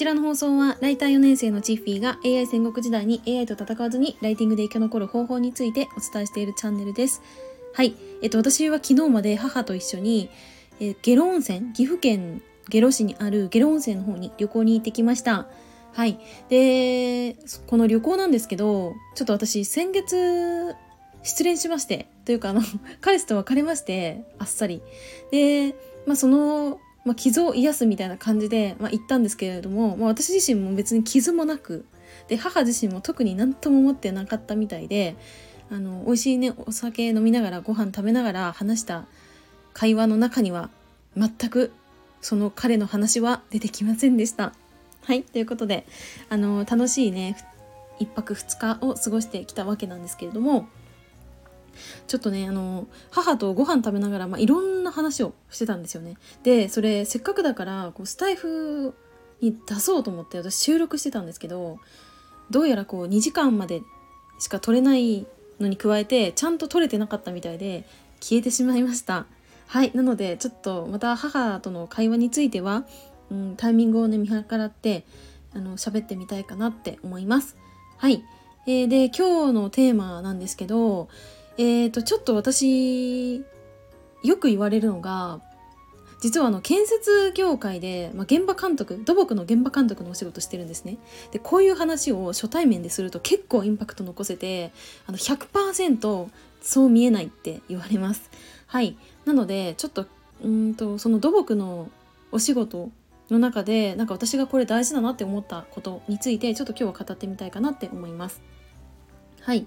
ちらの放送は、ライター4年生のチッフィーが AI 戦国時代に AI と戦わずにライティングで生き残る方法についてお伝えしているチャンネルです。はい。えっと、私は昨日まで母と一緒に、え下呂温泉、岐阜県下呂市にある下呂温泉の方に旅行に行ってきました。はい。で、この旅行なんですけど、ちょっと私、先月、失恋しまして、というか、あの、彼氏と別れまして、あっさり。で、まあ、その、まあ、傷を癒すみたいな感じで、まあ、行ったんですけれども、まあ、私自身も別に傷もなくで母自身も特に何とも思ってなかったみたいであの美味しいねお酒飲みながらご飯食べながら話した会話の中には全くその彼の話は出てきませんでした。はいということであの楽しいね1泊2日を過ごしてきたわけなんですけれどもちょっとねあの母とご飯食べながら、まあ、いろんな話をしてたんですよね。でそれせっかくだからこうスタイフに出そうと思って私収録してたんですけどどうやらこう2時間までしか撮れないのに加えてちゃんと撮れてなかったみたいで消えてしまいました。はいなのでちょっとまた母との会話については、うん、タイミングをね見計らってあの喋ってみたいかなって思います。はい、えー、で今日のテーマなんですけどえーと、ちょっと私よく言われるのが実はあの建設業界で、まあ、現場監督土木の現場監督のお仕事してるんですね。でこういう話を初対面ですると結構インパクト残せてあの100%そう見えないって言われます。はい。なのでちょっとうんとその土木のお仕事の中でなんか私がこれ大事だなって思ったことについてちょっと今日は語ってみたいかなって思います。はい。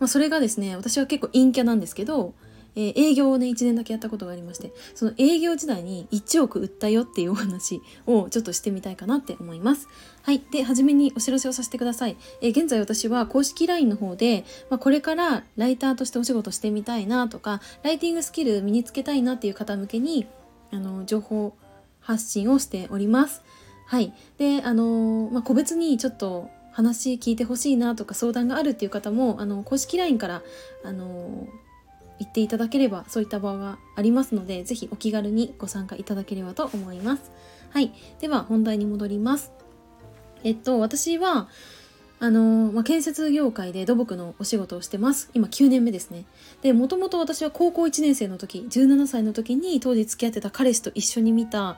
まあ、それがですね私は結構陰キャなんですけど、えー、営業をね1年だけやったことがありましてその営業時代に1億売ったよっていうお話をちょっとしてみたいかなって思います。はい。で初めにお知らせをさせてください、えー、現在私は公式 LINE の方で、まあ、これからライターとしてお仕事してみたいなとかライティングスキル身につけたいなっていう方向けにあの情報発信をしております。はい。であのまあ、個別にちょっと話聞いてほしいなとか相談があるっていう方もあの公式 LINE からあの言っていただければそういった場がありますので是非お気軽にご参加いただければと思います。はい、では本題に戻ります。えっと私はあのまあ、建設業界で土木のお仕事をしてます。今9年目ですね。で、もともと私は高校1年生の時、17歳の時に当時付き合ってた彼氏と一緒に見た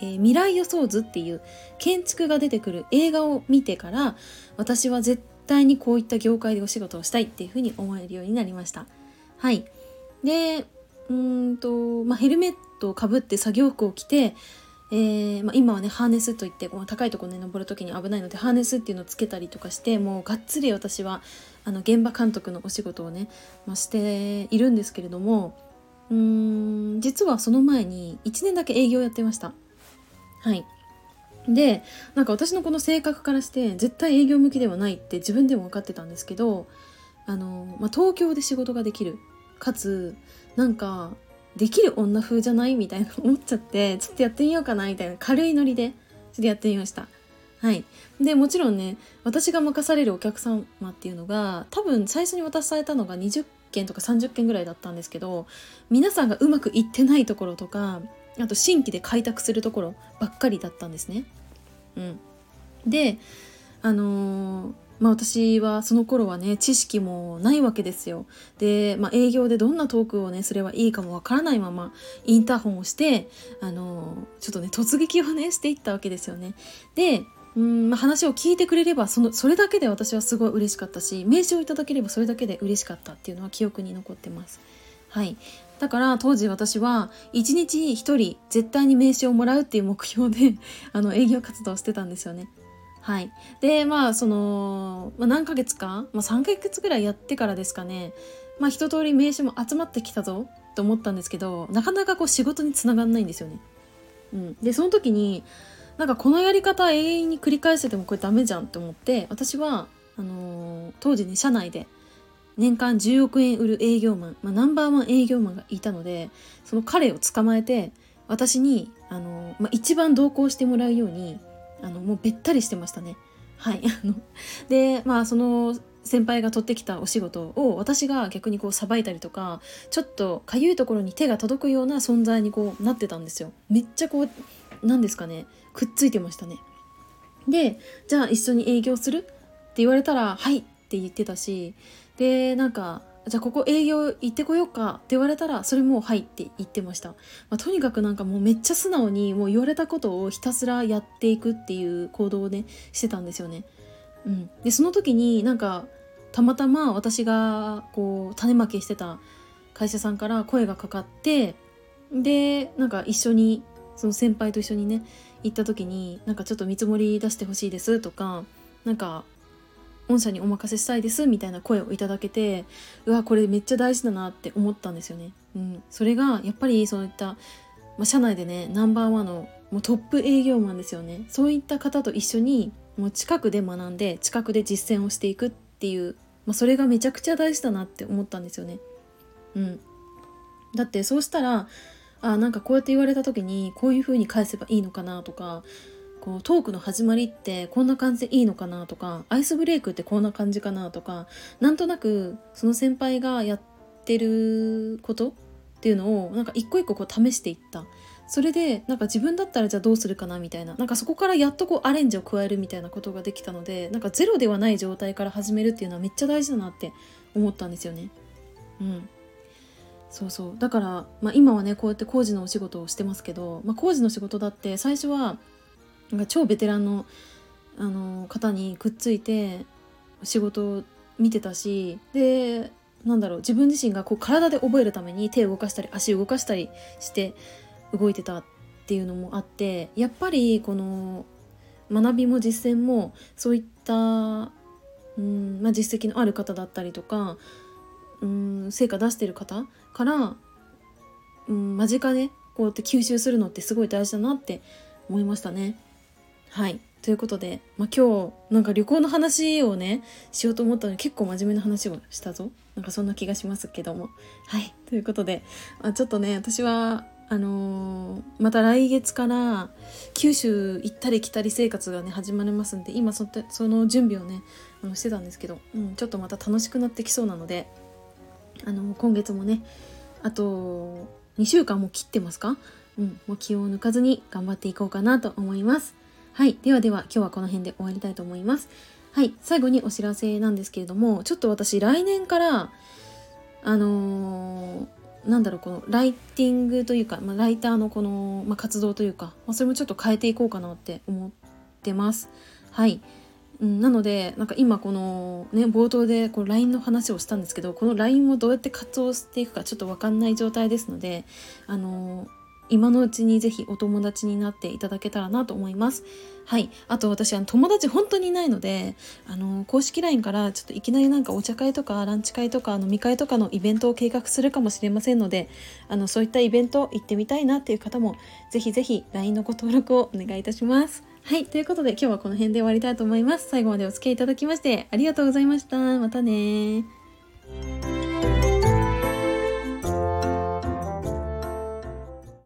えー、未来予想図っていう建築が出てくる映画を見てから私は絶対にこういった業界でお仕事をしたいっていうふうに思えるようになりました。はい。で、うんと、まあ、ヘルメットをかぶって作業服を着て、えー、まあ、今はねハーネスといって高いところね登る時に危ないのでハーネスっていうのをつけたりとかしてもうがっつり私はあの現場監督のお仕事をね、まあ、しているんですけれどもうん実はその前に1年だけ営業やってました。はい。でなんか私のこの性格からして絶対営業向きではないって自分でも分かってたんですけどあの、まあ、東京で仕事ができるかつなんかできる女風じゃない？みたいな思っちゃってちょっとやってみようかな？みたいな軽いノリでちょっとやってみました。はい。でもちろんね私が任されるお客様っていうのが多分最初に渡されたのが20件とか30件ぐらいだったんですけど皆さんがうまくいってないところとかあと新規で開拓するところばっかりだったんですね。うん、であのー、まあ、私はその頃はね知識もないわけですよ。で、まあ、営業でどんなトークをねすればいいかもわからないままインターホンをしてあのー、ちょっとね突撃をねしていったわけですよね。でうん、まあ、話を聞いてくれればそのそれだけで私はすごい嬉しかったし名刺をいただければそれだけで嬉しかったっていうのは記憶に残ってます。はい、だから当時私は1日1人絶対に名刺をもらうっていう目標で あの営業活動をしてたんですよね。はい、でまあその、まあ、何ヶ月か、まあ、3ヶ月ぐらいやってからですかね、まあ、一通り名刺も集まってきたぞと思ったんですけどなかなかこう仕事につながんないんですよね。うん、でその時になんかこのやり方永遠に繰り返しててもこれダメじゃんって思って私はあのー、当時ね社内で年間10億円売る営業マン、まあ、ナンバーワン営業マンがいたのでその彼を捕まえて私にあの、まあ、一番同行してもらうようにあのもうべったりしてましたね。はいでまあその先輩が取ってきたお仕事を私が逆にこうさばいたりとかちょっとかゆいところに手が届くような存在にこうなってたんですよ。めっちゃこう何ですかねくっついてましたね。でじゃあ一緒に営業する？って言われたら「はい」って言ってたしでなんかじゃあここ営業行ってこようかって言われたらそれもはいって言ってました、まあ、とにかくなんかもうめっちゃ素直にもう言われたことをひたすらやっていくっていう行動をねしてたんですよね。うん、でその時になんかたまたま私がこう種まきしてた会社さんから声がかかってでなんか一緒にその先輩と一緒にね行った時になんかちょっと見積もり出してほしいですとかなんか御社にお任せしたいですみたいな声をいただけてうわこれめっちゃ大事だなって思ったんですよね。うん、それがやっぱりそういった、まあ、社内でねナンバーワンのもうトップ営業マンですよねそういった方と一緒にもう近くで学んで近くで実践をしていくっていう、まあ、それがめちゃくちゃ大事だなって思ったんですよね。うん、だってそうしたらあなんかこうやって言われた時にこういう風に返せばいいのかなとかこうトークの始まりってこんな感じでいいのかなとかアイスブレイクってこんな感じかなとかなんとなくその先輩がやってることっていうのをなんか一個一個こう試していった。それでなんか自分だったらじゃあどうするかなみたいな。なんかそこからやっとこうアレンジを加えるみたいなことができたのでなんかゼロではない状態から始めるっていうのはめっちゃ大事だなって思ったんですよね。うん、そうそう。だから、まあ、今はねこうやって工事のお仕事をしてますけど、まあ、工事の仕事だって最初はなんか超ベテランのあの方にくっついて仕事を見てたしでなんだろう自分自身がこう体で覚えるために手を動かしたり足を動かしたりして動いてたっていうのもあってやっぱりこの学びも実践もそういった、うんまあ、実績のある方だったりとか、うん、成果出してる方から、うん、間近でこうやって吸収するのってすごい大事だなって思いましたね。はい。ということで、まあ、今日なんか旅行の話をねしようと思ったのに結構真面目な話をしたぞ。なんかそんな気がしますけども。はい。ということで、まあ、ちょっとね私はあのー、また来月から九州行ったり来たり生活がね始まりますんで今そその準備をねあのしてたんですけど、うん、ちょっとまた楽しくなってきそうなので、あのー、今月もねあと2週間も切ってますか？うん、もう気を抜かずに頑張っていこうかなと思います。はい。ではでは、今日はこの辺で終わりたいと思います。はい。最後にお知らせなんですけれども、ちょっと私、来年から、あのー、なんだろう、このライティングというか、まあ、ライターのこの、まあ、活動というか、まあ、それもちょっと変えていこうかなって思ってます。はい。うん、なのでなんか今このね冒頭でこう LINE の話をしたんですけどこの LINE をどうやって活動していくかちょっと分かんない状態ですのであの今のうちにぜひお友達になっていただけたらなと思います。はい。あと私、あの友達本当にいないので、あの、公式 LINE からちょっといきなりなんかお茶会とかランチ会とか飲み会とかのイベントを計画するかもしれませんので、あの、そういったイベント行ってみたいなっていう方も、ぜひぜひ LINE のご登録をお願いいたします。はい。ということで今日はこの辺で終わりたいと思います。最後までお付き合いいただきましてありがとうございました。またね